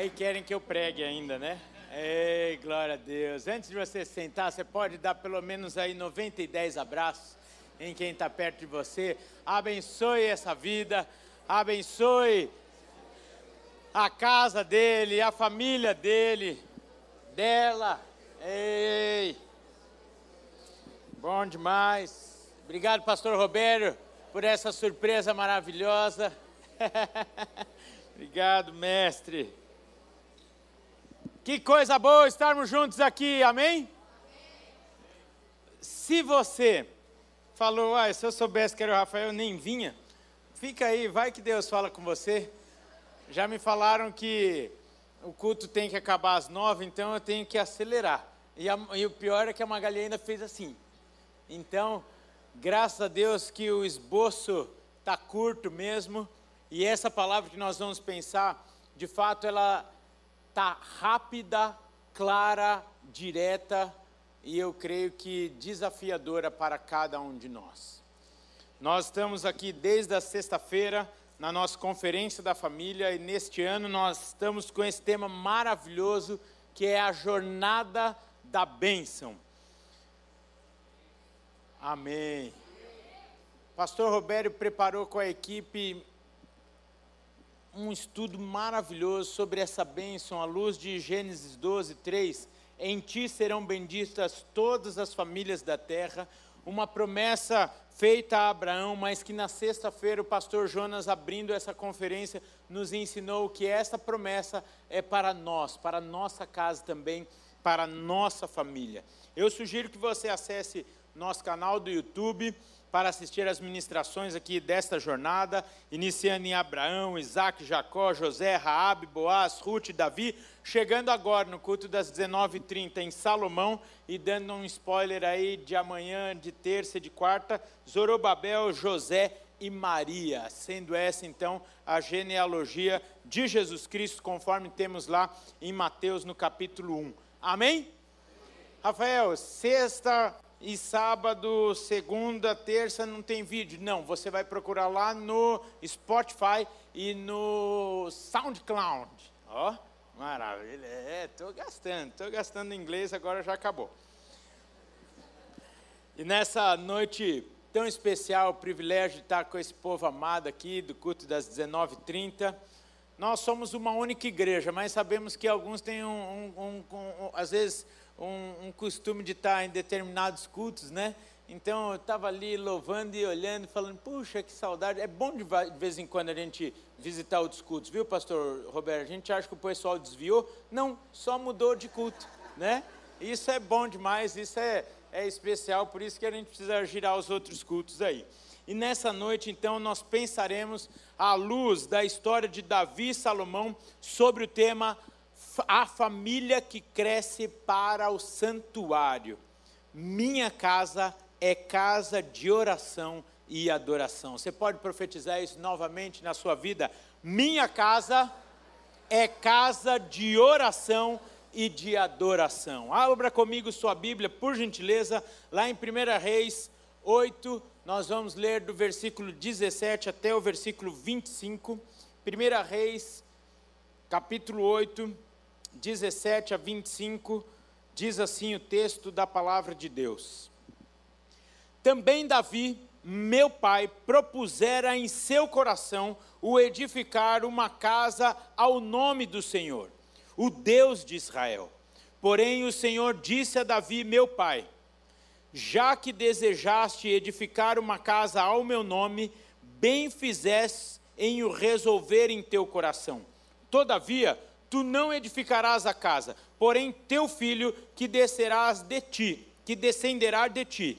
Aí querem que eu pregue ainda, né? Ei, glória a Deus. Antes de você sentar, você pode dar pelo menos aí 90 e 10 abraços em quem está perto de você. Abençoe essa vida, abençoe a casa dele, a família dele, dela. Ei, bom demais. Obrigado, Pastor Roberto, por essa surpresa maravilhosa. Obrigado, mestre. Que coisa boa estarmos juntos aqui, amém? Se você falou, ah, se eu soubesse que era o Rafael, eu nem vinha, fica aí, vai que Deus fala com você. Já me falaram que o culto tem que acabar às nove, então eu tenho que acelerar. E, a, e o pior é que a Magali ainda fez assim. Então, graças a Deus que o esboço está curto mesmo, e essa palavra que nós vamos pensar, de fato, ela está rápida, clara, direta e eu creio que desafiadora para cada um de nós. Nós estamos aqui desde a sexta-feira na nossa conferência da família e neste ano nós estamos com esse tema maravilhoso que é a jornada da bênção. Amém. Pastor Roberto preparou com a equipe um estudo maravilhoso sobre essa bênção à luz de Gênesis 12, 3. Em ti serão benditas todas as famílias da terra. Uma promessa feita a Abraão, mas que na sexta-feira o pastor Jonas, abrindo essa conferência, nos ensinou que essa promessa é para nós, para nossa casa também, para nossa família. Eu sugiro que você acesse nosso canal do YouTube para assistir às ministrações aqui desta jornada, iniciando em Abraão, Isaac, Jacó, José, Raabe, Boaz, Ruth Davi, chegando agora no culto das 19h30 em Salomão e dando um spoiler aí de amanhã, de terça e de quarta, Zorobabel, José e Maria, sendo essa então a genealogia de Jesus Cristo, conforme temos lá em Mateus no capítulo 1. Amém? Rafael, sexta e sábado, segunda, terça não tem vídeo. Não, você vai procurar lá no Spotify e no SoundCloud. Ó, oh, maravilha. É, estou gastando, estou gastando inglês, agora já acabou. E nessa noite tão especial, o privilégio de estar com esse povo amado aqui, do culto das 19h30. Nós somos uma única igreja, mas sabemos que alguns têm, um, um, um, um às vezes, um, um costume de estar em determinados cultos, né? Então eu estava ali louvando e olhando, falando, puxa, que saudade. É bom de, vez em quando a gente visitar outros cultos, viu, pastor Roberto? A gente acha que o pessoal desviou. Não, só mudou de culto, né? Isso é bom demais, isso é, é especial, por isso que a gente precisa girar os outros cultos aí. E nessa noite, então, nós pensaremos à luz da história de Davi e Salomão sobre o tema a família que cresce para o santuário. Minha casa é casa de oração e adoração. Você pode profetizar isso novamente na sua vida? Minha casa é casa de oração e de adoração. Abra comigo sua Bíblia, por gentileza, lá em 1 Reis 8, nós vamos ler do versículo 17 até o versículo 25. 1 Reis, capítulo 8 17 a 25, diz assim o texto da palavra de Deus. Também Davi, meu pai, propusera em seu coração o edificar uma casa ao nome do Senhor, o Deus de Israel. Porém, o Senhor disse a Davi, meu pai: Já que desejaste edificar uma casa ao meu nome, bem fizeste em o resolver em teu coração. Todavia, tu não edificarás a casa, porém teu filho que descerás de ti, que descenderá de ti,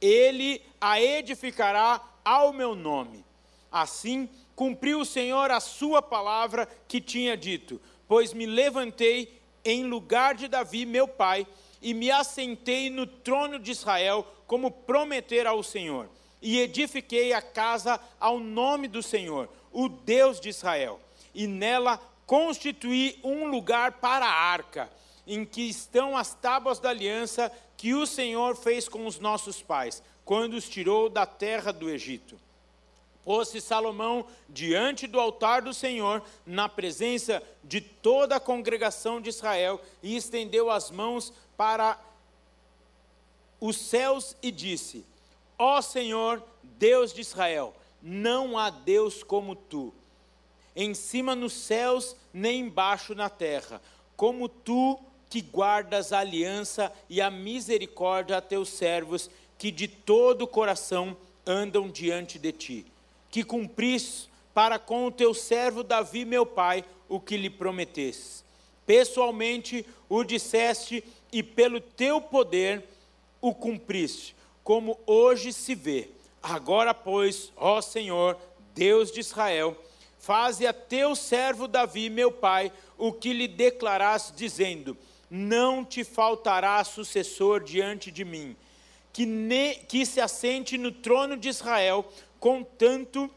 ele a edificará ao meu nome. Assim cumpriu o Senhor a sua palavra que tinha dito, pois me levantei em lugar de Davi, meu pai, e me assentei no trono de Israel, como prometera ao Senhor, e edifiquei a casa ao nome do Senhor, o Deus de Israel, e nela constituir um lugar para a arca, em que estão as tábuas da aliança que o Senhor fez com os nossos pais, quando os tirou da terra do Egito. Pôs-se Salomão diante do altar do Senhor, na presença de toda a congregação de Israel, e estendeu as mãos para os céus e disse: Ó Senhor, Deus de Israel, não há Deus como tu, em cima nos céus nem embaixo na terra, como tu que guardas a aliança e a misericórdia a teus servos, que de todo o coração andam diante de ti que cumprisse para com o teu servo Davi, meu pai, o que lhe prometeste. Pessoalmente o disseste e pelo teu poder o cumpriste, como hoje se vê. Agora, pois, ó Senhor, Deus de Israel, faze a teu servo Davi, meu pai, o que lhe declaraste, dizendo: Não te faltará sucessor diante de mim, que, ne, que se assente no trono de Israel, contanto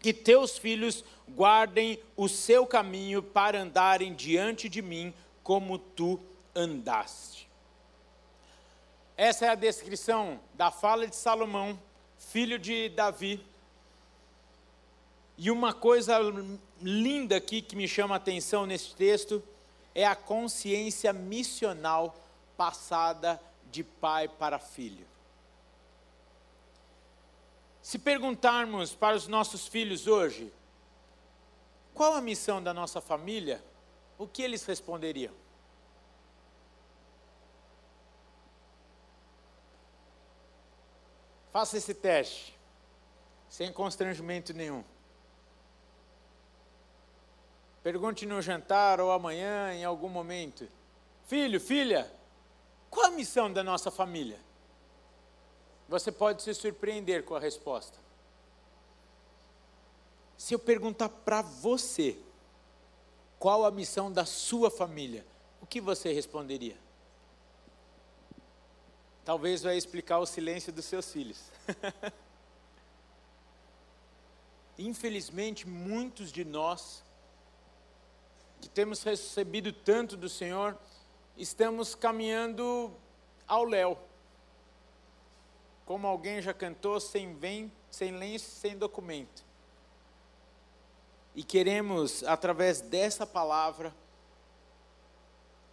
que teus filhos guardem o seu caminho para andarem diante de mim como tu andaste. Essa é a descrição da fala de Salomão, filho de Davi. E uma coisa linda aqui que me chama a atenção nesse texto é a consciência missional passada de pai para filho. Se perguntarmos para os nossos filhos hoje, qual a missão da nossa família, o que eles responderiam? Faça esse teste, sem constrangimento nenhum. Pergunte no jantar ou amanhã, em algum momento: Filho, filha, qual a missão da nossa família? você pode se surpreender com a resposta. Se eu perguntar para você, qual a missão da sua família, o que você responderia? Talvez vai explicar o silêncio dos seus filhos. Infelizmente, muitos de nós, que temos recebido tanto do Senhor, estamos caminhando ao léu como alguém já cantou, sem, vem, sem lenço, sem documento. E queremos, através dessa palavra,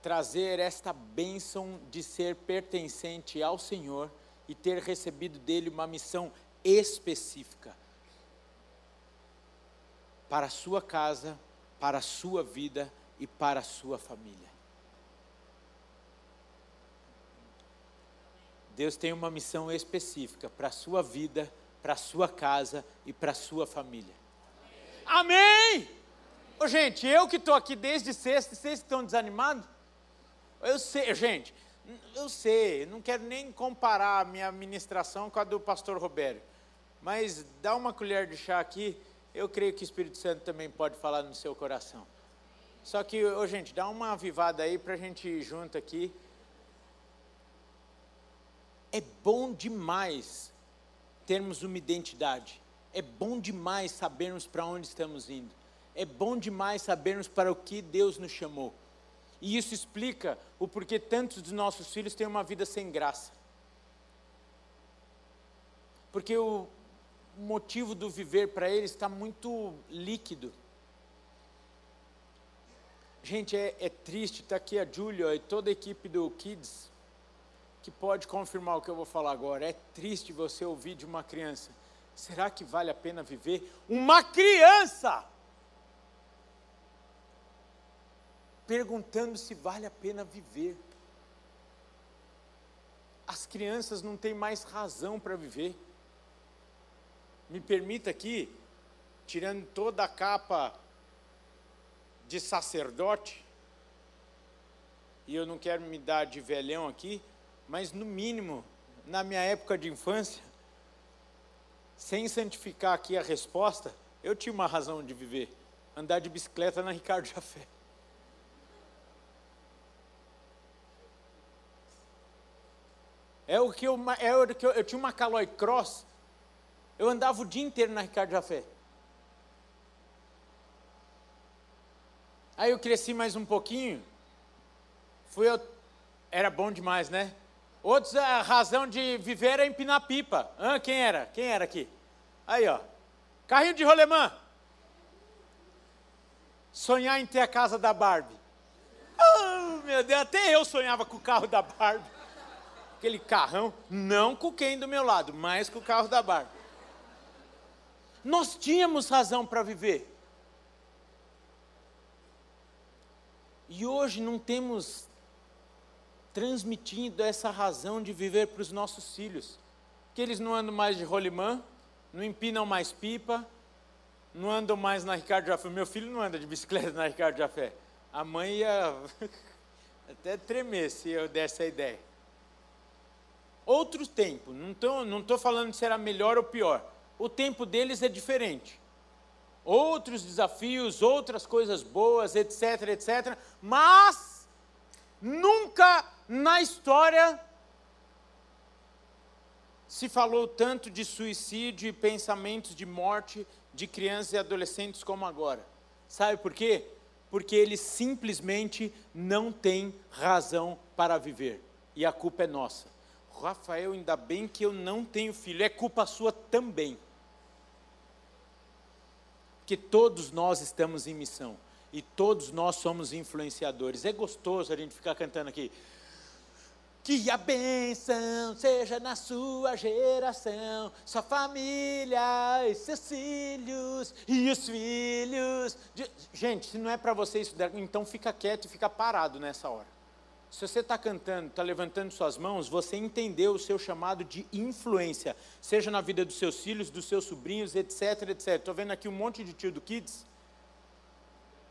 trazer esta bênção de ser pertencente ao Senhor e ter recebido dele uma missão específica para a sua casa, para a sua vida e para a sua família. Deus tem uma missão específica para a sua vida, para a sua casa e para a sua família. Amém! Ô, gente, eu que estou aqui desde sexta, vocês estão desanimados? Eu sei, gente, eu sei, não quero nem comparar a minha ministração com a do pastor Roberto, mas dá uma colher de chá aqui, eu creio que o Espírito Santo também pode falar no seu coração. Só que, ô, gente, dá uma avivada aí para a gente ir junto aqui. É bom demais termos uma identidade. É bom demais sabermos para onde estamos indo. É bom demais sabermos para o que Deus nos chamou. E isso explica o porquê tantos dos nossos filhos têm uma vida sem graça. Porque o motivo do viver para eles está muito líquido. Gente, é, é triste, está aqui a Júlia e toda a equipe do Kids que pode confirmar o que eu vou falar agora. É triste você ouvir de uma criança: será que vale a pena viver? Uma criança! Perguntando se vale a pena viver. As crianças não têm mais razão para viver. Me permita aqui, tirando toda a capa de sacerdote, e eu não quero me dar de velhão aqui, mas no mínimo, na minha época de infância, sem santificar aqui a resposta, eu tinha uma razão de viver: andar de bicicleta na Ricardo Jafé. É o que eu, é o que eu, eu tinha uma Caloi Cross, eu andava o dia inteiro na Ricardo Jafé. Aí eu cresci mais um pouquinho, fui eu, era bom demais, né? Outros, a razão de viver é empinar pipa. Ah, quem era? Quem era aqui? Aí, ó. Carrinho de rolemã. Sonhar em ter a casa da Barbie. Oh, meu Deus, até eu sonhava com o carro da Barbie. Aquele carrão, não com quem do meu lado, mas com o carro da Barbie. Nós tínhamos razão para viver. E hoje não temos transmitindo essa razão de viver para os nossos filhos. Que eles não andam mais de rolimã, não empinam mais pipa, não andam mais na Ricardo Jafé. Meu filho não anda de bicicleta na Ricardo Jafé. A mãe ia até tremer se eu desse a ideia. Outro tempo, não estou não falando se era melhor ou pior. O tempo deles é diferente. Outros desafios, outras coisas boas, etc, etc. Mas nunca na história se falou tanto de suicídio e pensamentos de morte de crianças e adolescentes como agora. Sabe por quê? Porque eles simplesmente não têm razão para viver. E a culpa é nossa. Rafael, ainda bem que eu não tenho filho, é culpa sua também. Que todos nós estamos em missão e todos nós somos influenciadores. É gostoso a gente ficar cantando aqui. Que a bênção seja na sua geração, sua família e seus filhos e os filhos. De... Gente, se não é para você isso, então fica quieto e fica parado nessa hora. Se você está cantando, está levantando suas mãos, você entendeu o seu chamado de influência, seja na vida dos seus filhos, dos seus sobrinhos, etc, etc. Estou vendo aqui um monte de tio do Kids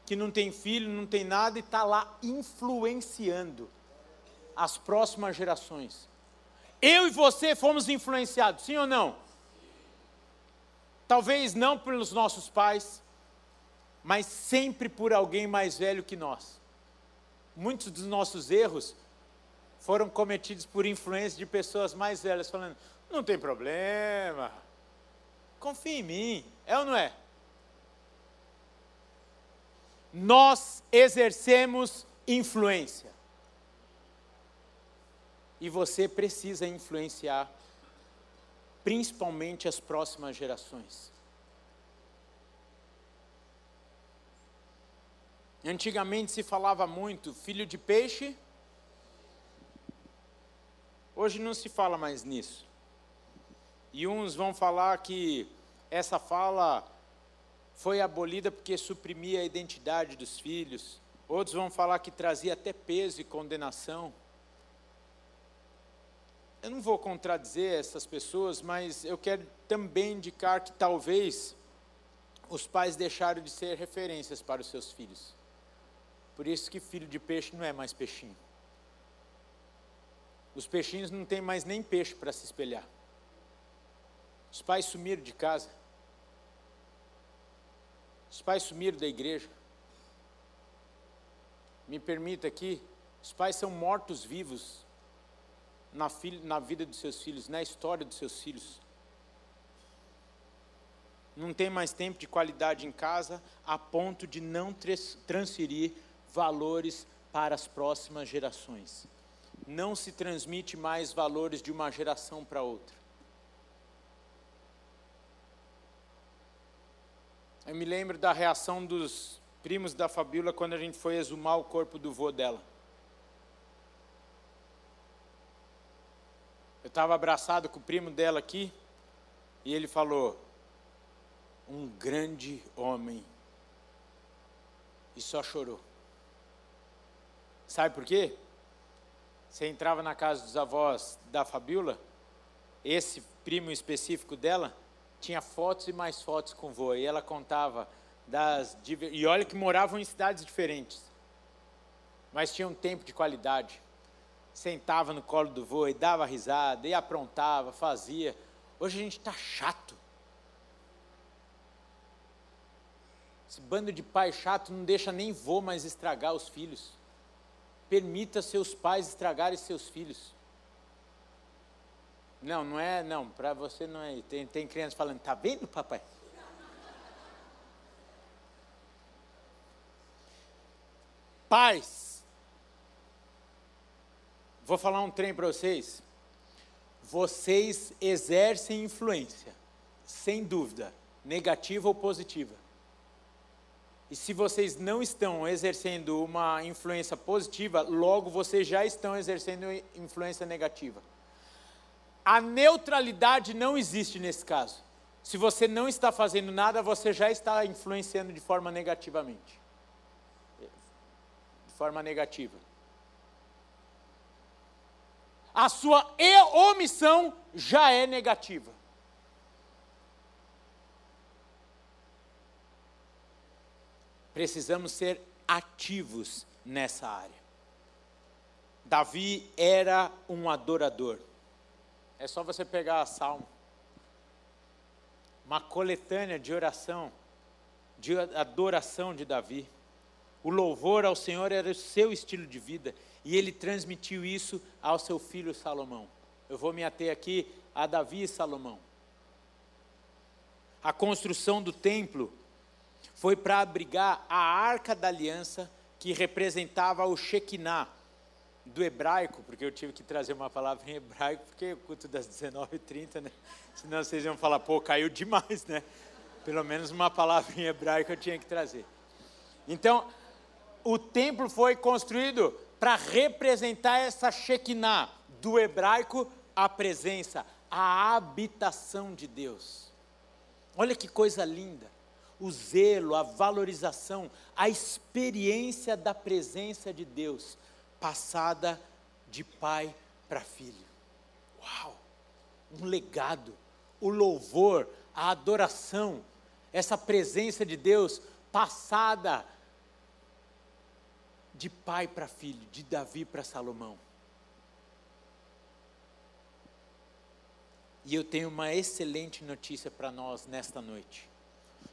que não tem filho, não tem nada e está lá influenciando as próximas gerações. Eu e você fomos influenciados, sim ou não? Talvez não pelos nossos pais, mas sempre por alguém mais velho que nós. Muitos dos nossos erros foram cometidos por influência de pessoas mais velhas, falando: não tem problema, confia em mim, é ou não é? Nós exercemos influência e você precisa influenciar principalmente as próximas gerações. Antigamente se falava muito filho de peixe, hoje não se fala mais nisso. E uns vão falar que essa fala foi abolida porque suprimia a identidade dos filhos, outros vão falar que trazia até peso e condenação. Eu não vou contradizer essas pessoas, mas eu quero também indicar que talvez os pais deixaram de ser referências para os seus filhos. Por isso que filho de peixe não é mais peixinho. Os peixinhos não têm mais nem peixe para se espelhar. Os pais sumiram de casa. Os pais sumiram da igreja. Me permita aqui, os pais são mortos vivos na, na vida dos seus filhos, na história dos seus filhos. Não tem mais tempo de qualidade em casa, a ponto de não transferir valores para as próximas gerações. Não se transmite mais valores de uma geração para outra. Eu me lembro da reação dos primos da Fabíola quando a gente foi exumar o corpo do vô dela. Eu estava abraçado com o primo dela aqui e ele falou: um grande homem. E só chorou. Sabe por quê? Você entrava na casa dos avós da Fabiola, esse primo específico dela tinha fotos e mais fotos com vô, e ela contava das. E olha que moravam em cidades diferentes, mas tinham um tempo de qualidade sentava no colo do vô e dava risada, e aprontava, fazia. Hoje a gente está chato. Esse bando de pai chato não deixa nem vô mais estragar os filhos. Permita seus pais estragarem seus filhos. Não, não é, não, para você não é. Tem, tem crianças falando, tá vendo, papai? Pais, Vou falar um trem para vocês. Vocês exercem influência, sem dúvida. negativa ou positiva. E se vocês não estão exercendo uma influência positiva, logo vocês já estão exercendo influência negativa. A neutralidade não existe nesse caso. Se você não está fazendo nada, você já está influenciando de forma negativamente. De forma negativa. A sua omissão já é negativa. Precisamos ser ativos nessa área. Davi era um adorador. É só você pegar a Salmo, uma coletânea de oração, de adoração de Davi. O louvor ao Senhor era o seu estilo de vida e ele transmitiu isso ao seu filho Salomão. Eu vou me ater aqui a Davi e Salomão. A construção do templo foi para abrigar a arca da aliança que representava o Shekinah do hebraico, porque eu tive que trazer uma palavra em hebraico, porque o culto das 19h30, né? Senão vocês iam falar, pô, caiu demais, né? Pelo menos uma palavra em hebraico eu tinha que trazer. Então, o templo foi construído para representar essa Shekinah, do hebraico, a presença, a habitação de Deus. Olha que coisa linda o zelo, a valorização, a experiência da presença de Deus, passada de pai para filho. Uau! Um legado, o louvor, a adoração, essa presença de Deus passada de pai para filho, de Davi para Salomão. E eu tenho uma excelente notícia para nós nesta noite.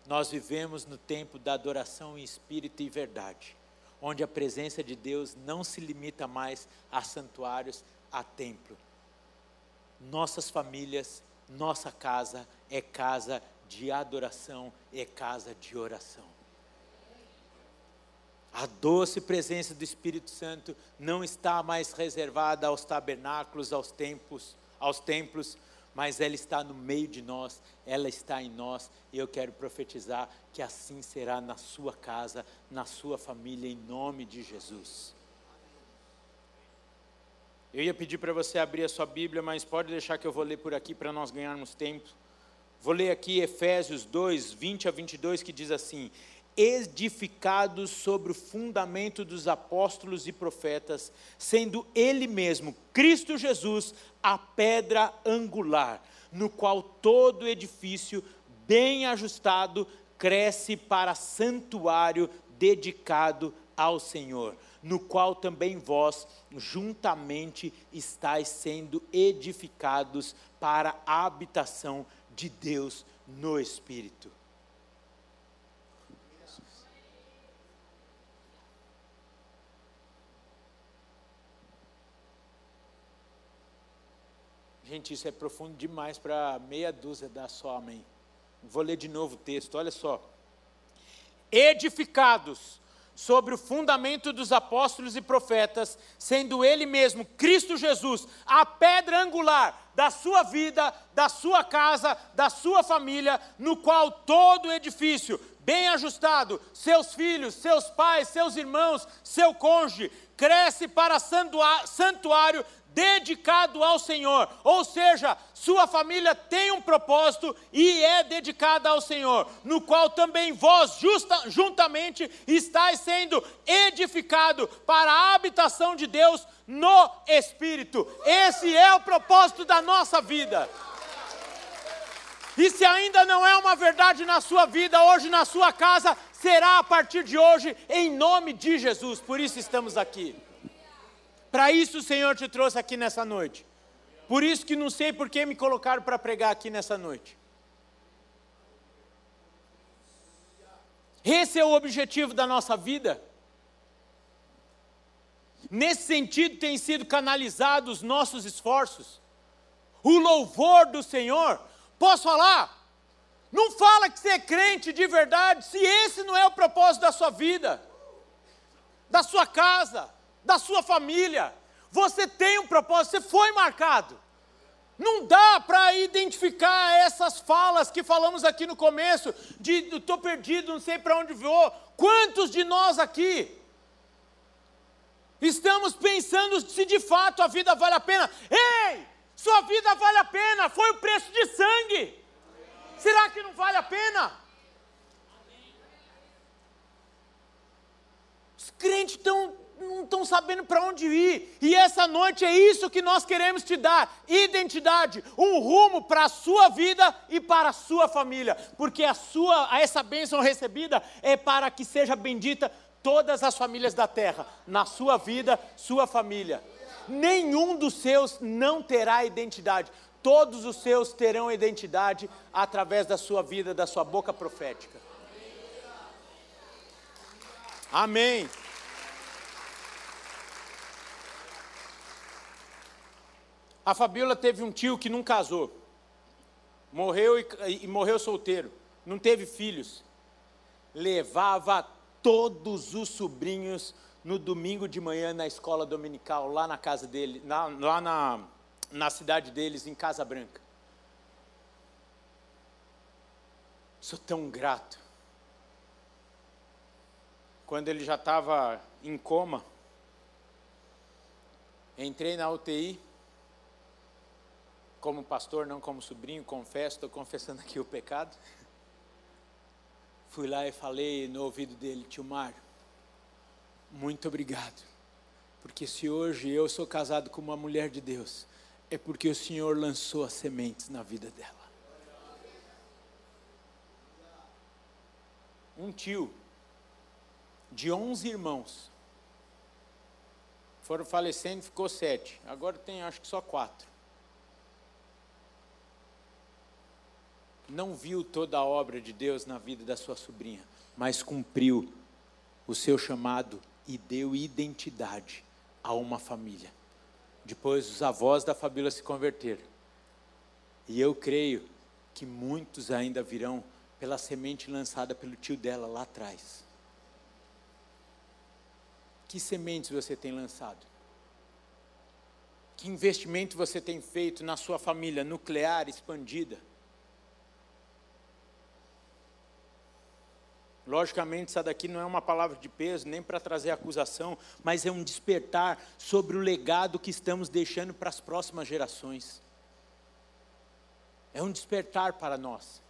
Nós vivemos no tempo da adoração em espírito e verdade, onde a presença de Deus não se limita mais a santuários, a templo. Nossas famílias, nossa casa é casa de adoração, é casa de oração. A doce presença do Espírito Santo não está mais reservada aos tabernáculos, aos templos, aos templos, mas ela está no meio de nós, ela está em nós, e eu quero profetizar que assim será na sua casa, na sua família, em nome de Jesus. Eu ia pedir para você abrir a sua Bíblia, mas pode deixar que eu vou ler por aqui para nós ganharmos tempo. Vou ler aqui Efésios 2, 20 a 22, que diz assim: edificados sobre o fundamento dos apóstolos e profetas, sendo Ele mesmo, Cristo Jesus, a pedra angular, no qual todo edifício bem ajustado cresce para santuário dedicado ao Senhor, no qual também vós juntamente estáis sendo edificados para a habitação de Deus no Espírito. Gente, isso é profundo demais para meia dúzia dar só amém. Vou ler de novo o texto, olha só. Edificados sobre o fundamento dos apóstolos e profetas, sendo Ele mesmo, Cristo Jesus, a pedra angular da sua vida, da sua casa, da sua família, no qual todo edifício, bem ajustado, seus filhos, seus pais, seus irmãos, seu cônjuge, cresce para santuário dedicado ao Senhor, ou seja, sua família tem um propósito e é dedicada ao Senhor, no qual também vós justa, juntamente estáis sendo edificado para a habitação de Deus no Espírito. Esse é o propósito da nossa vida. E se ainda não é uma verdade na sua vida, hoje na sua casa, será a partir de hoje, em nome de Jesus. Por isso estamos aqui. Para isso o Senhor te trouxe aqui nessa noite. Por isso que não sei por que me colocaram para pregar aqui nessa noite. Esse é o objetivo da nossa vida. Nesse sentido, tem sido canalizados os nossos esforços. O louvor do Senhor. Posso falar? Não fala que você é crente de verdade, se esse não é o propósito da sua vida, da sua casa, da sua família. Você tem um propósito, você foi marcado. Não dá para identificar essas falas que falamos aqui no começo, de estou perdido, não sei para onde vou. Quantos de nós aqui estamos pensando se de fato a vida vale a pena? Ei, sua vida vale a pena, foi o preço de sangue. Será que não vale a pena? Os crentes estão estão sabendo para onde ir. E essa noite é isso que nós queremos te dar: identidade, um rumo para a sua vida e para a sua família. Porque a sua, essa bênção recebida é para que seja bendita todas as famílias da terra, na sua vida, sua família. Nenhum dos seus não terá identidade. Todos os seus terão identidade através da sua vida, da sua boca profética. Amém. A Fabiola teve um tio que não casou. Morreu e, e morreu solteiro. Não teve filhos. Levava todos os sobrinhos no domingo de manhã na escola dominical, lá na casa dele, na, lá na, na cidade deles, em Casa Branca. Sou tão grato. Quando ele já estava em coma, entrei na UTI como pastor, não como sobrinho, confesso, estou confessando aqui o pecado. Fui lá e falei no ouvido dele, tio Mário, muito obrigado, porque se hoje eu sou casado com uma mulher de Deus, é porque o Senhor lançou as sementes na vida dela. Um tio de onze irmãos foram falecendo, ficou sete. Agora tem acho que só quatro. Não viu toda a obra de Deus na vida da sua sobrinha, mas cumpriu o seu chamado e deu identidade a uma família. Depois os avós da família se converteram. E eu creio que muitos ainda virão pela semente lançada pelo tio dela lá atrás. Que sementes você tem lançado? Que investimento você tem feito na sua família nuclear expandida? Logicamente, essa daqui não é uma palavra de peso, nem para trazer acusação, mas é um despertar sobre o legado que estamos deixando para as próximas gerações. É um despertar para nós.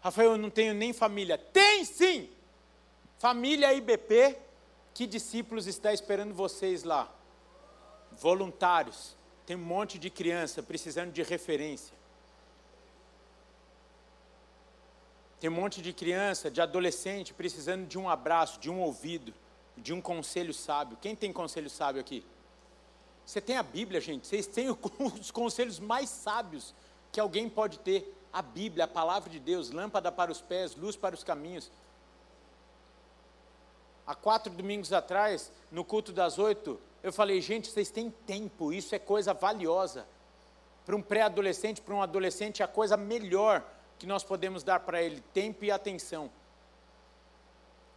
Rafael, eu não tenho nem família. Tem sim! Família IBP, que discípulos está esperando vocês lá? Voluntários. Tem um monte de criança precisando de referência. Tem um monte de criança, de adolescente precisando de um abraço, de um ouvido, de um conselho sábio. Quem tem conselho sábio aqui? Você tem a Bíblia, gente. Vocês têm os conselhos mais sábios que alguém pode ter. A Bíblia, a palavra de Deus, lâmpada para os pés, luz para os caminhos. Há quatro domingos atrás, no culto das oito, eu falei, gente, vocês têm tempo, isso é coisa valiosa. Para um pré-adolescente, para um adolescente, é a coisa melhor que nós podemos dar para ele tempo e atenção.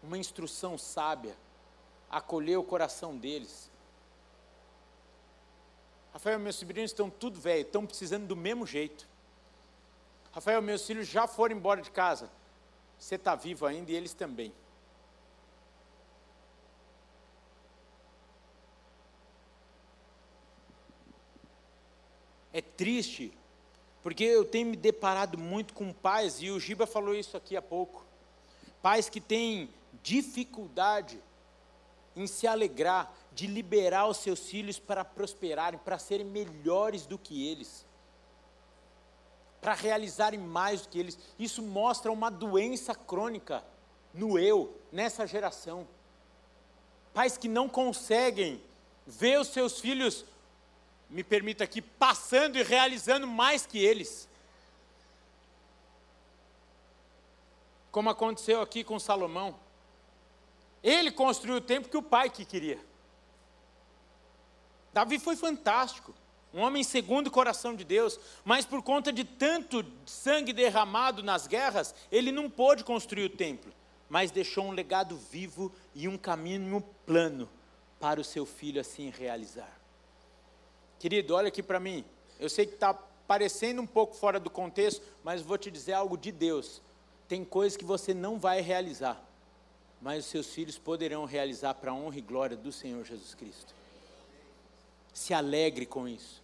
Uma instrução sábia, acolher o coração deles. Rafael, meus sobrinhos estão tudo velho, estão precisando do mesmo jeito. Rafael, meus filhos já foram embora de casa. Você está vivo ainda e eles também. É triste porque eu tenho me deparado muito com pais, e o Giba falou isso aqui há pouco. Pais que têm dificuldade em se alegrar, de liberar os seus filhos para prosperarem, para serem melhores do que eles, para realizarem mais do que eles. Isso mostra uma doença crônica no eu, nessa geração. Pais que não conseguem ver os seus filhos me permita aqui, passando e realizando mais que eles. Como aconteceu aqui com Salomão. Ele construiu o templo que o pai que queria. Davi foi fantástico, um homem segundo o coração de Deus, mas por conta de tanto sangue derramado nas guerras, ele não pôde construir o templo, mas deixou um legado vivo e um caminho plano para o seu filho assim realizar. Querido, olha aqui para mim. Eu sei que está parecendo um pouco fora do contexto, mas vou te dizer algo de Deus. Tem coisas que você não vai realizar, mas os seus filhos poderão realizar para a honra e glória do Senhor Jesus Cristo. Se alegre com isso.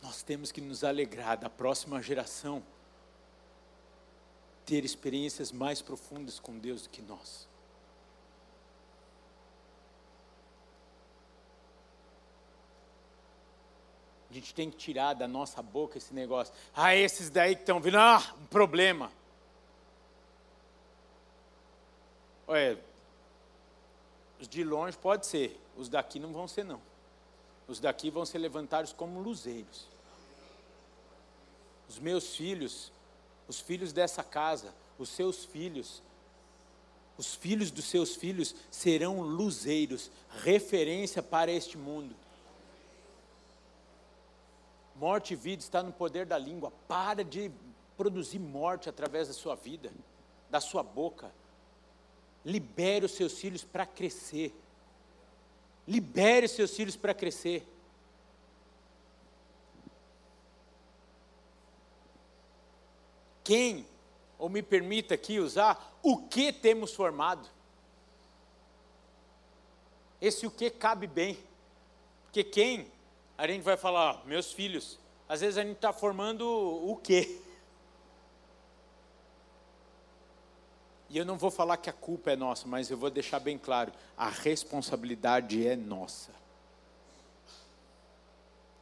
Nós temos que nos alegrar da próxima geração ter experiências mais profundas com Deus do que nós. A gente tem que tirar da nossa boca esse negócio. Ah, esses daí que estão vindo, ah, um problema. Olha, os de longe pode ser, os daqui não vão ser não. Os daqui vão ser levantados como luzeiros os meus filhos, os filhos dessa casa, os seus filhos, os filhos dos seus filhos serão luzeiros, referência para este mundo. Morte e vida está no poder da língua. Para de produzir morte através da sua vida, da sua boca. Libere os seus filhos para crescer. Libere os seus filhos para crescer. Quem, ou me permita aqui usar, o que temos formado. Esse o que cabe bem. Porque quem, a gente vai falar, meus filhos, às vezes a gente está formando o quê? E eu não vou falar que a culpa é nossa, mas eu vou deixar bem claro: a responsabilidade é nossa.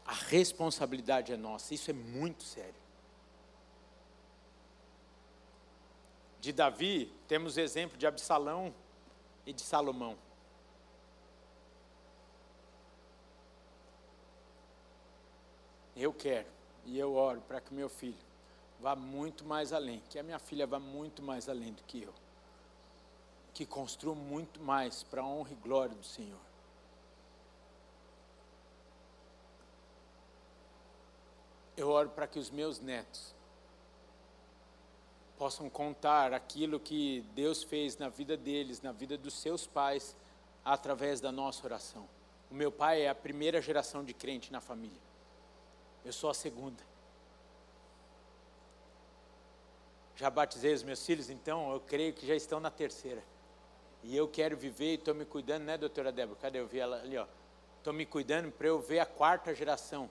A responsabilidade é nossa, isso é muito sério. De Davi, temos exemplo de Absalão e de Salomão. Eu quero e eu oro para que meu filho vá muito mais além, que a minha filha vá muito mais além do que eu, que construa muito mais para a honra e glória do Senhor. Eu oro para que os meus netos possam contar aquilo que Deus fez na vida deles, na vida dos seus pais, através da nossa oração. O meu pai é a primeira geração de crente na família. Eu sou a segunda. Já batizei os meus filhos, então eu creio que já estão na terceira. E eu quero viver e estou me cuidando, né, doutora Débora? Cadê eu vi ela ali, ó? Estou me cuidando para eu ver a quarta geração.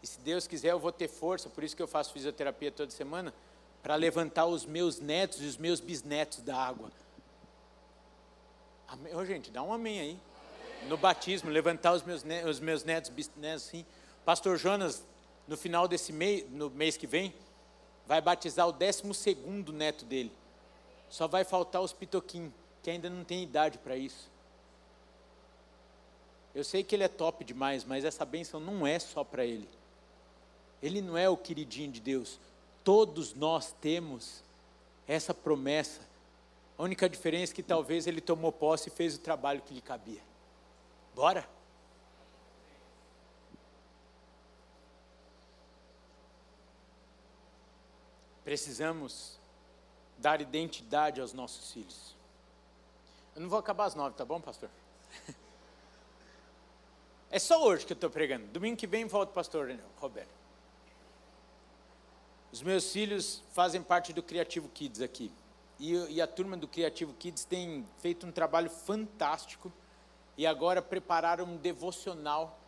E se Deus quiser, eu vou ter força, por isso que eu faço fisioterapia toda semana para levantar os meus netos e os meus bisnetos da água. Amém. Gente, dá um amém aí. No batismo, levantar os meus, netos, os meus netos, bisnetos, sim. Pastor Jonas, no final desse mês, no mês que vem, vai batizar o 12 segundo neto dele. Só vai faltar os pitoquim, que ainda não tem idade para isso. Eu sei que ele é top demais, mas essa bênção não é só para ele. Ele não é o queridinho de Deus todos nós temos essa promessa. A única diferença é que talvez ele tomou posse e fez o trabalho que lhe cabia. Bora? Precisamos dar identidade aos nossos filhos. Eu não vou acabar às nove, tá bom, pastor? É só hoje que eu estou pregando. Domingo que vem volta o pastor Roberto. Os meus filhos fazem parte do Criativo Kids aqui. E, e, a turma do Criativo Kids tem feito um trabalho fantástico e agora prepararam um devocional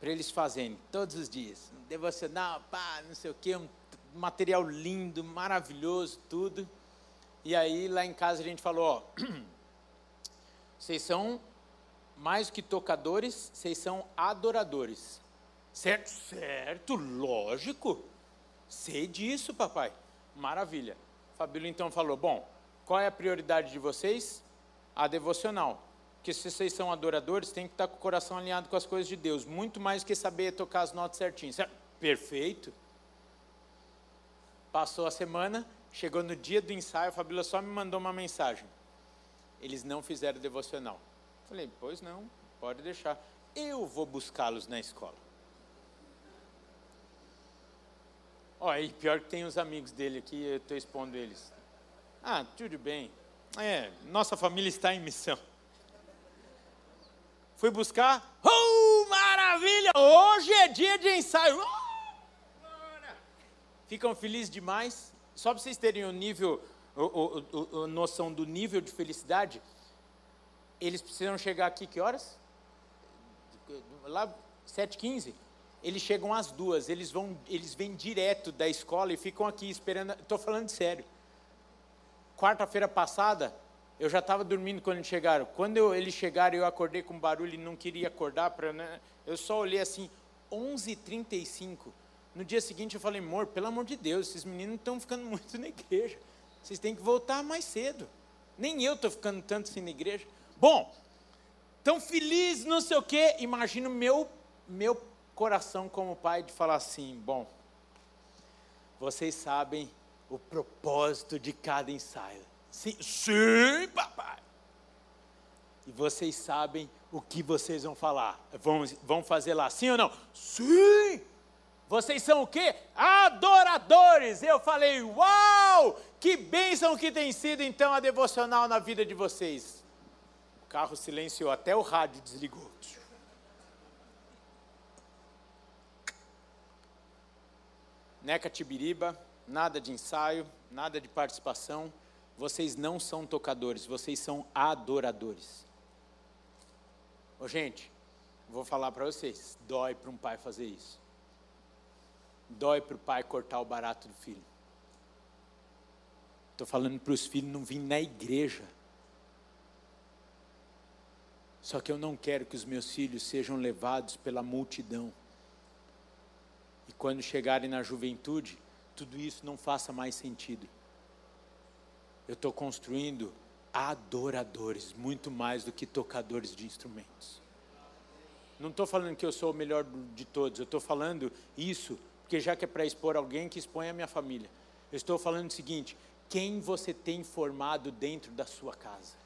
para eles fazerem todos os dias. Um devocional, pá, não sei o quê, um material lindo, maravilhoso, tudo. E aí lá em casa a gente falou, ó, vocês são mais que tocadores, vocês são adoradores. Certo? Certo, lógico. Sei disso, papai. Maravilha. Fabílio então falou: Bom, qual é a prioridade de vocês? A devocional. Porque se vocês são adoradores, tem que estar com o coração alinhado com as coisas de Deus. Muito mais que saber tocar as notas certinho. Perfeito. Passou a semana, chegou no dia do ensaio, a Fabíola só me mandou uma mensagem. Eles não fizeram devocional. Falei, pois não, pode deixar. Eu vou buscá-los na escola. Ó, e pior que tem os amigos dele aqui, eu estou expondo eles. Ah, tudo bem. É, nossa família está em missão. Fui buscar. Oh, maravilha! Hoje é dia de ensaio. Oh, Ficam felizes demais. Só para vocês terem o nível, o, noção do nível de felicidade, eles precisam chegar aqui que horas? Lá, 7h15. Eles chegam às duas, eles vão, eles vêm direto da escola e ficam aqui esperando. Estou falando sério. Quarta-feira passada, eu já estava dormindo quando eles chegaram. Quando eu, eles chegaram, eu acordei com barulho e não queria acordar. Pra, né? Eu só olhei assim, 11h35. No dia seguinte eu falei, amor, pelo amor de Deus, esses meninos estão ficando muito na igreja. Vocês têm que voltar mais cedo. Nem eu estou ficando tanto assim na igreja. Bom, tão feliz, não sei o quê. Imagino meu, meu coração como pai de falar assim, bom, vocês sabem o propósito de cada ensaio. Sim, sim, papai. E vocês sabem o que vocês vão falar. Vão, vão fazer lá, sim ou não? Sim! Vocês são o quê? Adoradores. Eu falei, uau! Que bênção que tem sido então a devocional na vida de vocês. O carro silenciou, até o rádio desligou. Neca Tibiriba, nada de ensaio, nada de participação. Vocês não são tocadores, vocês são adoradores. Ô, gente, vou falar para vocês: dói para um pai fazer isso. Dói para o pai cortar o barato do filho. Estou falando para os filhos não virem na igreja. Só que eu não quero que os meus filhos sejam levados pela multidão. E quando chegarem na juventude, tudo isso não faça mais sentido. Eu estou construindo adoradores, muito mais do que tocadores de instrumentos. Não estou falando que eu sou o melhor de todos, eu estou falando isso, porque já que é para expor alguém, que expõe a minha família. Eu estou falando o seguinte: quem você tem formado dentro da sua casa?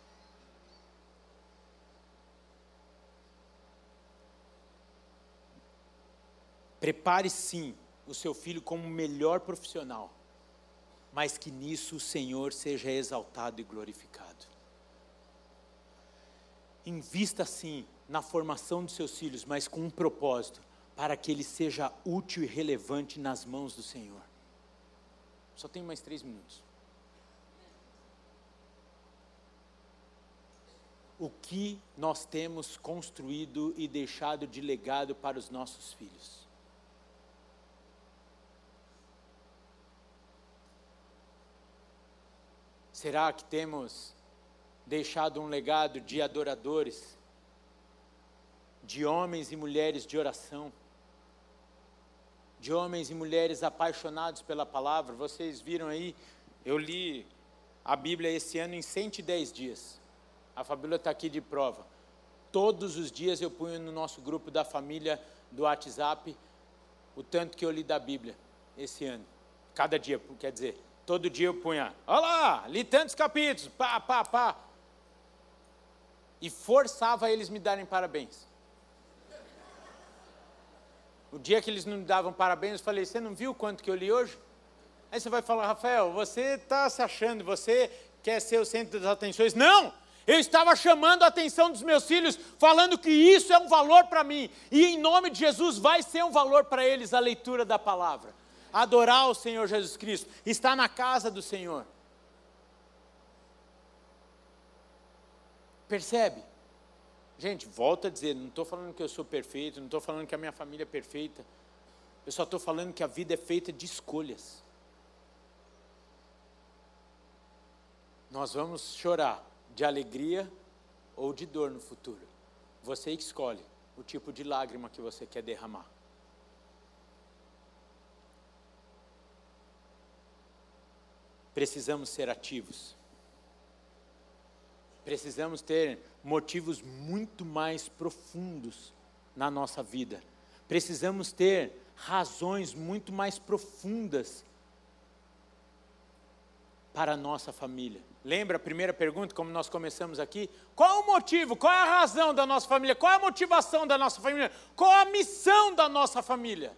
Prepare sim o seu filho como o melhor profissional, mas que nisso o Senhor seja exaltado e glorificado. Invista sim na formação dos seus filhos, mas com um propósito, para que ele seja útil e relevante nas mãos do Senhor. Só tem mais três minutos. O que nós temos construído e deixado de legado para os nossos filhos? Será que temos deixado um legado de adoradores, de homens e mulheres de oração, de homens e mulheres apaixonados pela palavra? Vocês viram aí, eu li a Bíblia esse ano em 110 dias. A Fabíola está aqui de prova. Todos os dias eu punho no nosso grupo da família do WhatsApp o tanto que eu li da Bíblia esse ano. Cada dia, quer dizer, Todo dia eu punha, olha lá, li tantos capítulos, pá, pá, pá. E forçava eles me darem parabéns. O dia que eles não me davam parabéns, eu falei, você não viu quanto que eu li hoje? Aí você vai falar, Rafael, você está se achando, você quer ser o centro das atenções. Não! Eu estava chamando a atenção dos meus filhos, falando que isso é um valor para mim. E em nome de Jesus vai ser um valor para eles a leitura da palavra adorar o Senhor Jesus Cristo, estar na casa do Senhor. Percebe? Gente, volta a dizer, não estou falando que eu sou perfeito, não estou falando que a minha família é perfeita, eu só estou falando que a vida é feita de escolhas. Nós vamos chorar de alegria ou de dor no futuro. Você escolhe o tipo de lágrima que você quer derramar. Precisamos ser ativos. Precisamos ter motivos muito mais profundos na nossa vida. Precisamos ter razões muito mais profundas para a nossa família. Lembra a primeira pergunta, como nós começamos aqui? Qual o motivo, qual é a razão da nossa família? Qual é a motivação da nossa família? Qual a missão da nossa família?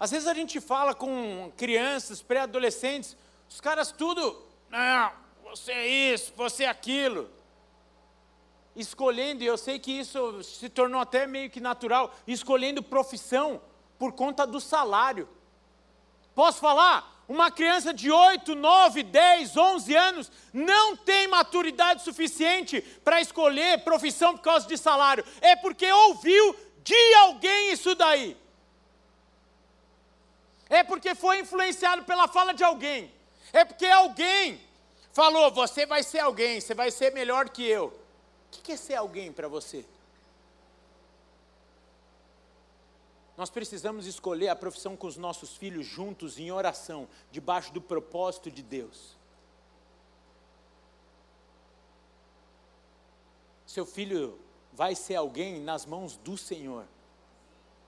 Às vezes a gente fala com crianças, pré-adolescentes, os caras tudo, não, você é isso, você é aquilo. Escolhendo, e eu sei que isso se tornou até meio que natural, escolhendo profissão por conta do salário. Posso falar? Uma criança de 8, 9, 10, 11 anos não tem maturidade suficiente para escolher profissão por causa de salário. É porque ouviu de alguém isso daí. É porque foi influenciado pela fala de alguém. É porque alguém falou: você vai ser alguém, você vai ser melhor que eu. O que é ser alguém para você? Nós precisamos escolher a profissão com os nossos filhos juntos em oração, debaixo do propósito de Deus. Seu filho vai ser alguém nas mãos do Senhor.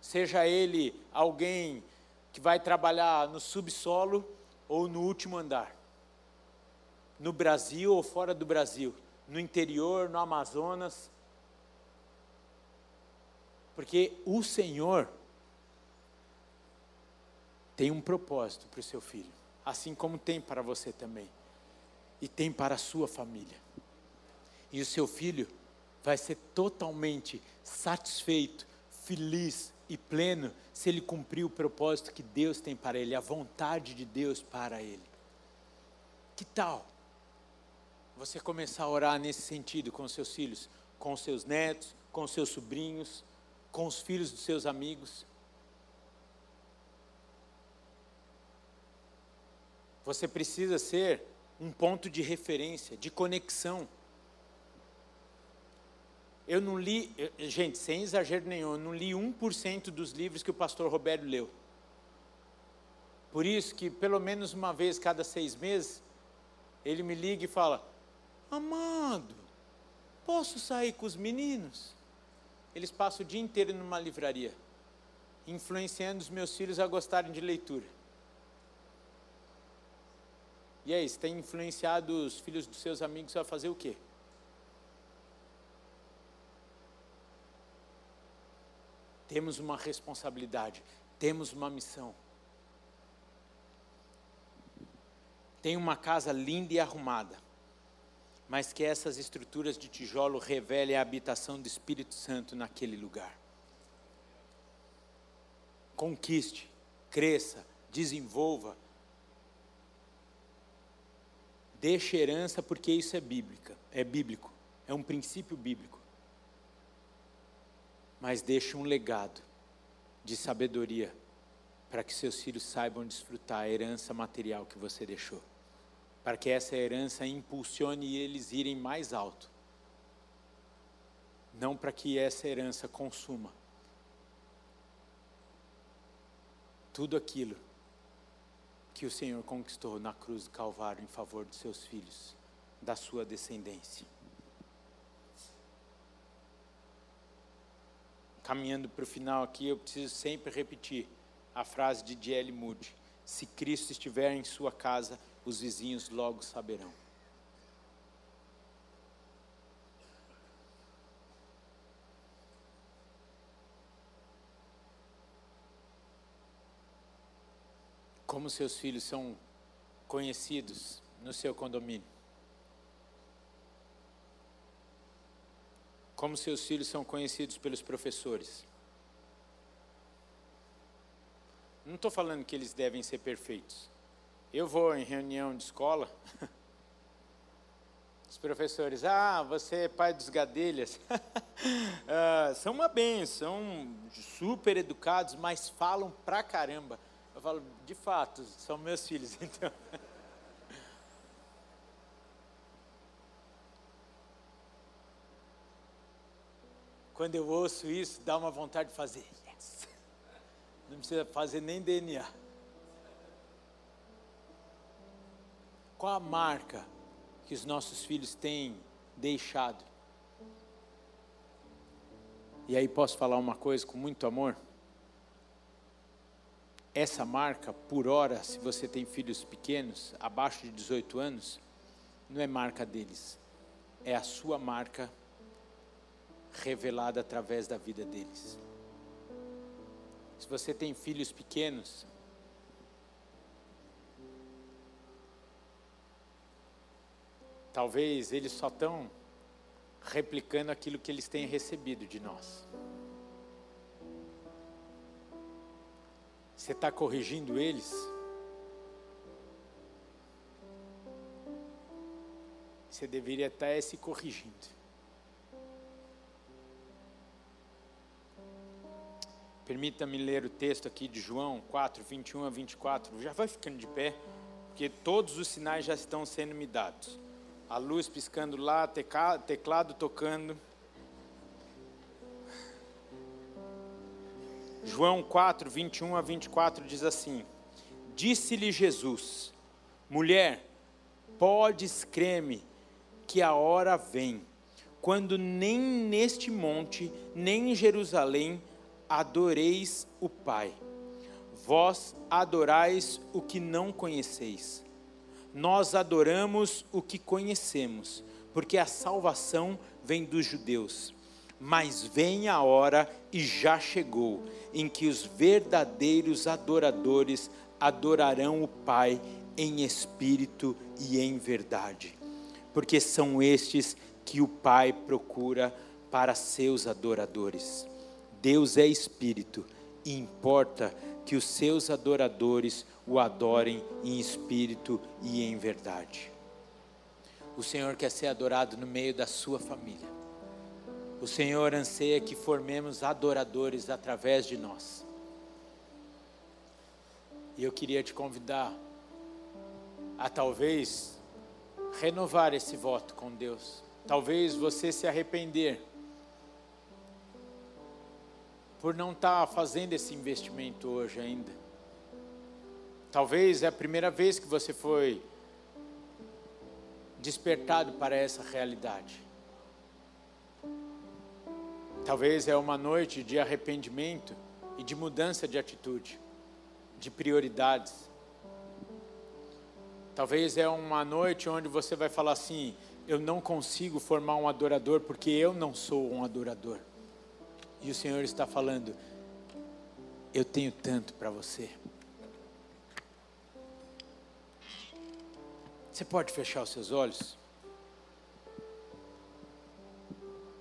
Seja ele alguém que vai trabalhar no subsolo ou no último andar. No Brasil ou fora do Brasil, no interior, no Amazonas. Porque o Senhor tem um propósito para o seu filho, assim como tem para você também, e tem para a sua família. E o seu filho vai ser totalmente satisfeito, feliz e pleno se ele cumprir o propósito que Deus tem para ele, a vontade de Deus para ele. Que tal você começar a orar nesse sentido com seus filhos, com seus netos, com seus sobrinhos, com os filhos dos seus amigos? Você precisa ser um ponto de referência, de conexão. Eu não li, gente, sem exagero nenhum, eu não li 1% dos livros que o pastor Roberto leu. Por isso que, pelo menos uma vez cada seis meses, ele me liga e fala: Amado, posso sair com os meninos? Eles passam o dia inteiro numa livraria, influenciando os meus filhos a gostarem de leitura. E aí, você tem influenciado os filhos dos seus amigos a fazer o quê? Temos uma responsabilidade, temos uma missão. Tem uma casa linda e arrumada, mas que essas estruturas de tijolo revelem a habitação do Espírito Santo naquele lugar. Conquiste, cresça, desenvolva, Deixe herança porque isso é bíblica, é bíblico, é um princípio bíblico. Mas deixe um legado de sabedoria para que seus filhos saibam desfrutar a herança material que você deixou. Para que essa herança impulsione eles irem mais alto. Não para que essa herança consuma tudo aquilo que o Senhor conquistou na cruz do Calvário em favor de seus filhos, da sua descendência. Caminhando para o final aqui, eu preciso sempre repetir a frase de D.L. Moody: Se Cristo estiver em sua casa, os vizinhos logo saberão. como seus filhos são conhecidos no seu condomínio. Como seus filhos são conhecidos pelos professores. Não estou falando que eles devem ser perfeitos. Eu vou em reunião de escola, os professores, ah, você é pai dos gadelhas. ah, são uma benção, super educados, mas falam pra caramba. Eu falo, de fato, são meus filhos, então. Quando eu ouço isso, dá uma vontade de fazer, yes. Não precisa fazer nem DNA. Qual a marca que os nossos filhos têm deixado? E aí posso falar uma coisa com muito amor? essa marca, por hora, se você tem filhos pequenos, abaixo de 18 anos, não é marca deles, é a sua marca revelada através da vida deles. Se você tem filhos pequenos, talvez eles só estão replicando aquilo que eles têm recebido de nós. Você está corrigindo eles? Você deveria estar se corrigindo. Permita-me ler o texto aqui de João 4, 21 a 24. Já vai ficando de pé, porque todos os sinais já estão sendo me dados. A luz piscando lá, teclado tocando. João 4, 21 a 24 diz assim: Disse-lhe Jesus: Mulher, podes crer-me que a hora vem, quando nem neste monte, nem em Jerusalém adoreis o Pai. Vós adorais o que não conheceis. Nós adoramos o que conhecemos, porque a salvação vem dos judeus. Mas vem a hora, e já chegou, em que os verdadeiros adoradores adorarão o Pai em espírito e em verdade porque são estes que o Pai procura para seus adoradores. Deus é espírito e importa que os seus adoradores o adorem em espírito e em verdade. O Senhor quer ser adorado no meio da sua família. O Senhor anseia que formemos adoradores através de nós. E eu queria te convidar a talvez renovar esse voto com Deus. Talvez você se arrepender por não estar tá fazendo esse investimento hoje ainda. Talvez é a primeira vez que você foi despertado para essa realidade. Talvez é uma noite de arrependimento e de mudança de atitude, de prioridades. Talvez é uma noite onde você vai falar assim: eu não consigo formar um adorador porque eu não sou um adorador. E o Senhor está falando: eu tenho tanto para você. Você pode fechar os seus olhos?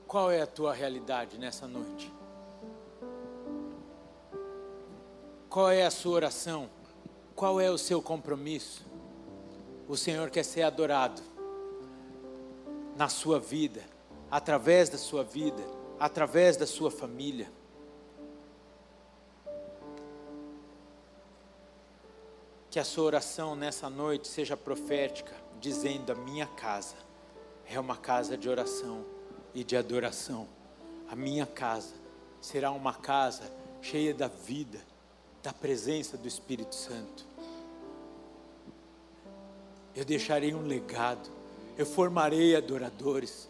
Qual é a tua realidade nessa noite? Qual é a sua oração? Qual é o seu compromisso? o Senhor quer ser adorado na sua vida, através da sua vida, através da sua família. Que a sua oração nessa noite seja profética, dizendo: A minha casa é uma casa de oração e de adoração. A minha casa será uma casa cheia da vida, da presença do Espírito Santo eu deixarei um legado, eu formarei adoradores,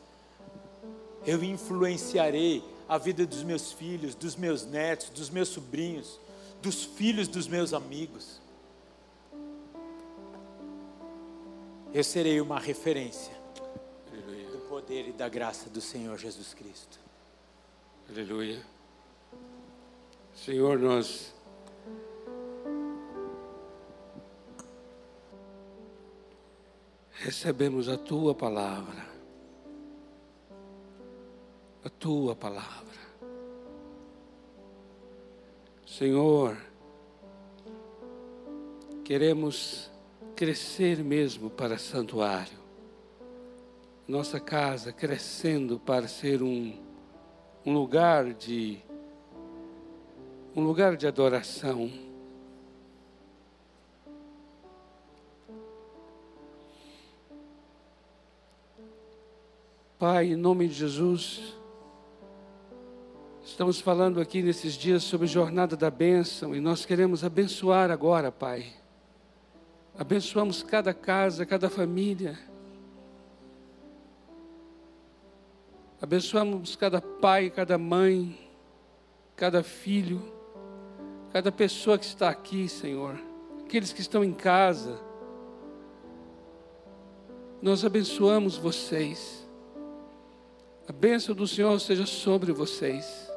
eu influenciarei a vida dos meus filhos, dos meus netos, dos meus sobrinhos, dos filhos dos meus amigos. Eu serei uma referência Aleluia. do poder e da graça do Senhor Jesus Cristo. Aleluia. Senhor, nós recebemos a tua palavra. A tua palavra. Senhor, queremos crescer mesmo para santuário. Nossa casa crescendo para ser um, um lugar de um lugar de adoração Pai, em nome de Jesus, estamos falando aqui nesses dias sobre jornada da bênção e nós queremos abençoar agora, Pai. Abençoamos cada casa, cada família. Abençoamos cada pai, cada mãe, cada filho, cada pessoa que está aqui, Senhor. Aqueles que estão em casa. Nós abençoamos vocês. A bênção do Senhor seja sobre vocês.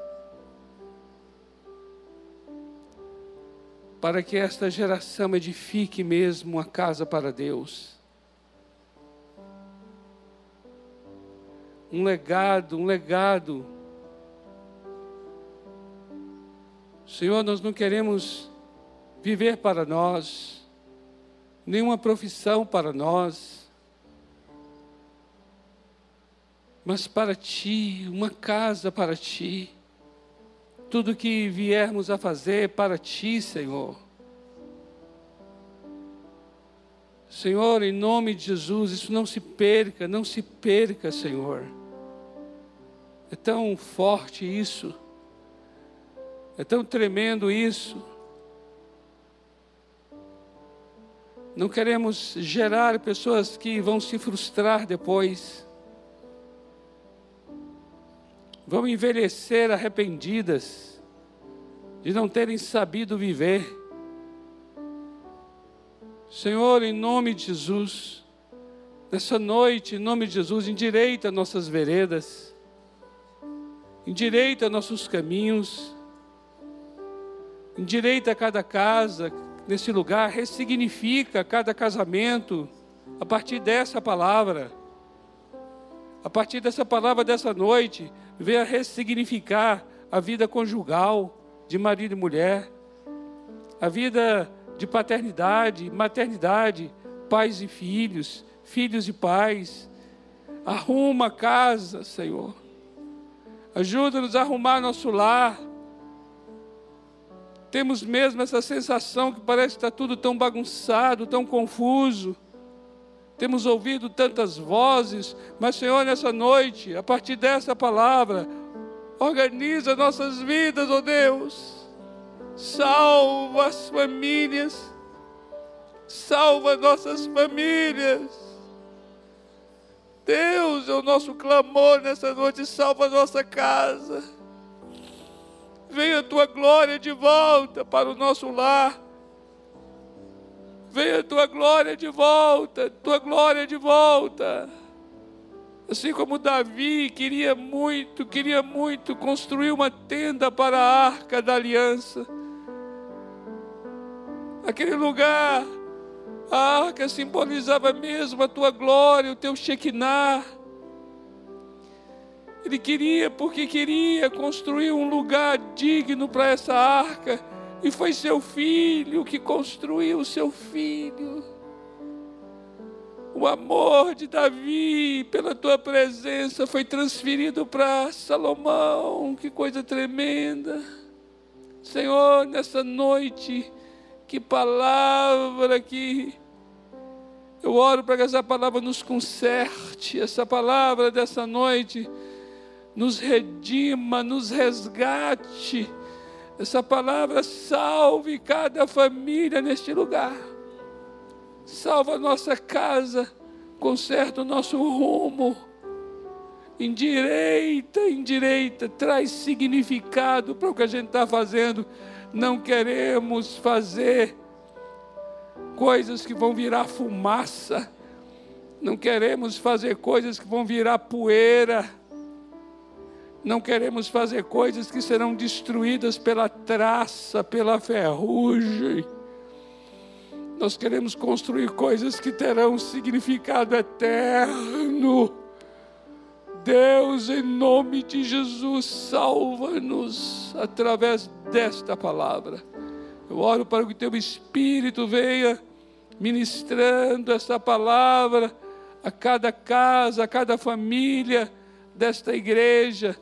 Para que esta geração edifique mesmo uma casa para Deus. Um legado, um legado. Senhor, nós não queremos viver para nós, nenhuma profissão para nós, mas para Ti, uma casa para Ti tudo que viermos a fazer para Ti, Senhor. Senhor, em nome de Jesus, isso não se perca, não se perca, Senhor. É tão forte isso, é tão tremendo isso. Não queremos gerar pessoas que vão se frustrar depois vão envelhecer arrependidas de não terem sabido viver. Senhor, em nome de Jesus, nessa noite, em nome de Jesus, endireita nossas veredas, endireita nossos caminhos, endireita cada casa nesse lugar, ressignifica cada casamento a partir dessa palavra. A partir dessa palavra dessa noite, venha ressignificar a vida conjugal de marido e mulher, a vida de paternidade, maternidade, pais e filhos, filhos e pais. Arruma a casa, Senhor. Ajuda-nos a arrumar nosso lar. Temos mesmo essa sensação que parece que está tudo tão bagunçado, tão confuso. Temos ouvido tantas vozes, mas, Senhor, nessa noite, a partir dessa palavra, organiza nossas vidas, ó oh Deus. Salva as famílias, salva nossas famílias. Deus, é o nosso clamor nessa noite, salva a nossa casa. Venha a tua glória de volta para o nosso lar. Venha a tua glória de volta, tua glória de volta. Assim como Davi queria muito, queria muito construir uma tenda para a arca da aliança. Aquele lugar, a arca simbolizava mesmo a tua glória, o teu Shekinah. Ele queria, porque queria construir um lugar digno para essa arca e foi seu filho que construiu o seu filho. O amor de Davi pela tua presença foi transferido para Salomão. Que coisa tremenda. Senhor, nessa noite, que palavra que eu oro para que essa palavra nos conserte, essa palavra dessa noite nos redima, nos resgate essa palavra salve cada família neste lugar. Salva a nossa casa, conserta o nosso rumo. Endireita, endireita, traz significado para o que a gente está fazendo. Não queremos fazer coisas que vão virar fumaça. Não queremos fazer coisas que vão virar poeira não queremos fazer coisas que serão destruídas pela traça, pela ferrugem. Nós queremos construir coisas que terão significado eterno. Deus, em nome de Jesus, salva-nos através desta palavra. Eu oro para que o teu Espírito venha ministrando essa palavra a cada casa, a cada família desta igreja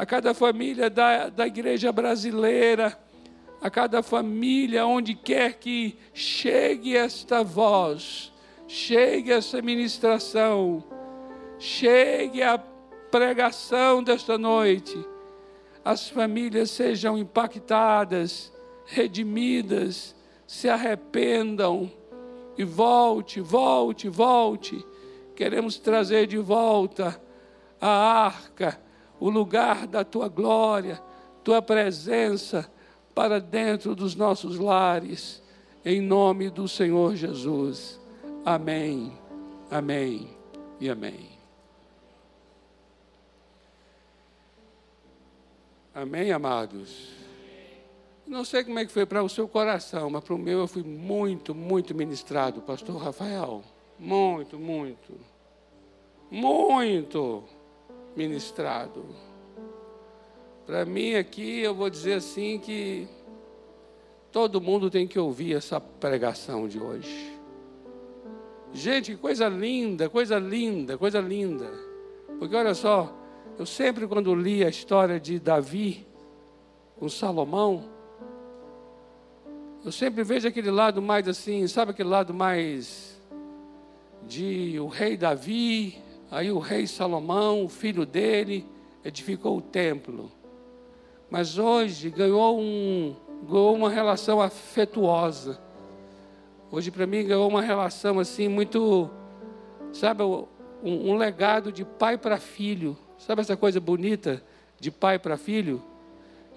a cada família da, da igreja brasileira, a cada família, onde quer que chegue esta voz, chegue essa ministração, chegue a pregação desta noite, as famílias sejam impactadas, redimidas, se arrependam e volte, volte, volte. Queremos trazer de volta a arca o lugar da tua glória, tua presença para dentro dos nossos lares, em nome do Senhor Jesus. Amém, amém e amém. Amém, amados? não sei como é que foi para o seu coração, mas para o meu eu fui muito, muito ministrado, pastor Rafael. Muito, muito. Muito ministrado. Para mim aqui, eu vou dizer assim que todo mundo tem que ouvir essa pregação de hoje. Gente, que coisa linda, coisa linda, coisa linda. Porque olha só, eu sempre quando li a história de Davi com Salomão, eu sempre vejo aquele lado mais assim, sabe aquele lado mais de o rei Davi, aí o rei Salomão, o filho dele, edificou o templo mas hoje ganhou, um, ganhou uma relação afetuosa. Hoje, para mim, ganhou uma relação assim muito, sabe, um, um legado de pai para filho. Sabe essa coisa bonita de pai para filho?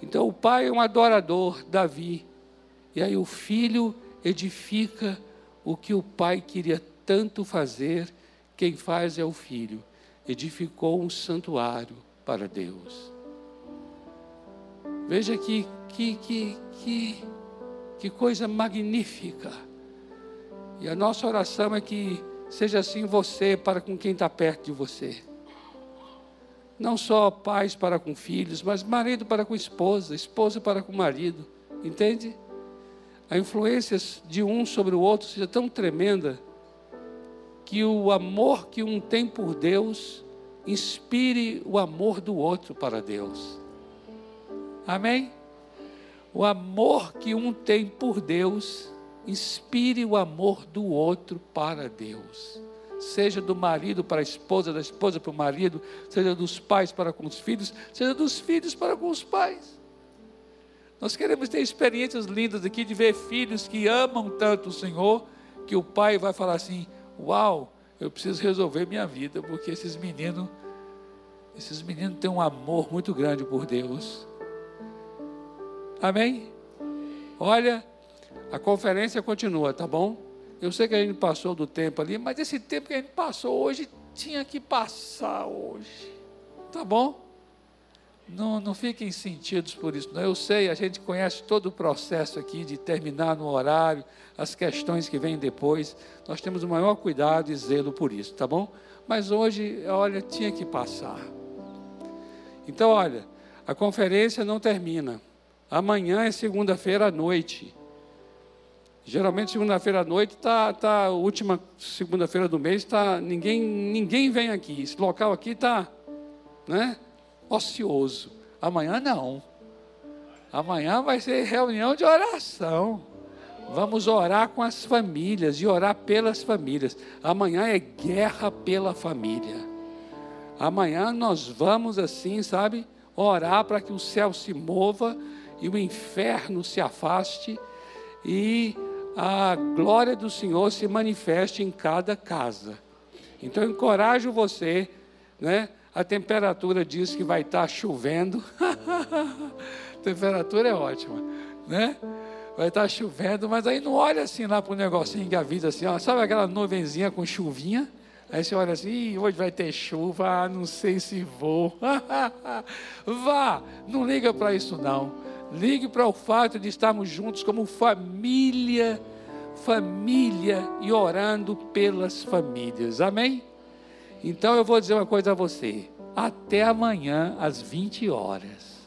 Então, o pai é um adorador, Davi. E aí, o filho edifica o que o pai queria tanto fazer. Quem faz é o filho. Edificou um santuário para Deus. Veja que, que, que, que, que coisa magnífica. E a nossa oração é que seja assim você para com quem está perto de você. Não só pais para com filhos, mas marido para com esposa, esposa para com marido. Entende? A influência de um sobre o outro seja tão tremenda que o amor que um tem por Deus inspire o amor do outro para Deus. Amém? O amor que um tem por Deus inspire o amor do outro para Deus. Seja do marido para a esposa, da esposa para o marido, seja dos pais para com os filhos, seja dos filhos para com os pais. Nós queremos ter experiências lindas aqui de ver filhos que amam tanto o Senhor, que o pai vai falar assim: Uau, eu preciso resolver minha vida, porque esses meninos, esses meninos têm um amor muito grande por Deus. Amém? Olha, a conferência continua, tá bom? Eu sei que a gente passou do tempo ali, mas esse tempo que a gente passou hoje tinha que passar hoje. Tá bom? Não, não fiquem sentidos por isso. Não. Eu sei, a gente conhece todo o processo aqui de terminar no horário, as questões que vêm depois. Nós temos o maior cuidado e zelo por isso, tá bom? Mas hoje, olha, tinha que passar. Então, olha, a conferência não termina. Amanhã é segunda-feira à noite. Geralmente segunda-feira à noite tá, tá última segunda-feira do mês tá ninguém ninguém vem aqui. Esse local aqui tá, né? Ocioso. Amanhã não. Amanhã vai ser reunião de oração. Vamos orar com as famílias e orar pelas famílias. Amanhã é guerra pela família. Amanhã nós vamos assim, sabe, orar para que o céu se mova e o inferno se afaste e a glória do Senhor se manifeste em cada casa. Então encorajo você, né? A temperatura diz que vai estar chovendo. a temperatura é ótima, né? Vai estar chovendo, mas aí não olha assim lá para o negocinho que avisa assim, ó, sabe aquela nuvenzinha com chuvinha? Aí você olha assim, hoje vai ter chuva, ah, não sei se vou. Vá, não liga para isso não. Ligue para o fato de estarmos juntos como família, família e orando pelas famílias. Amém? Então eu vou dizer uma coisa a você. Até amanhã às 20 horas.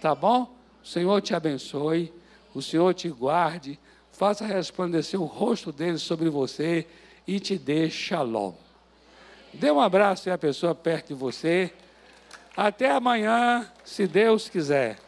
Tá bom? O Senhor te abençoe, o Senhor te guarde, faça resplandecer o rosto dele sobre você e te dê shalom. Dê um abraço à pessoa perto de você. Até amanhã, se Deus quiser.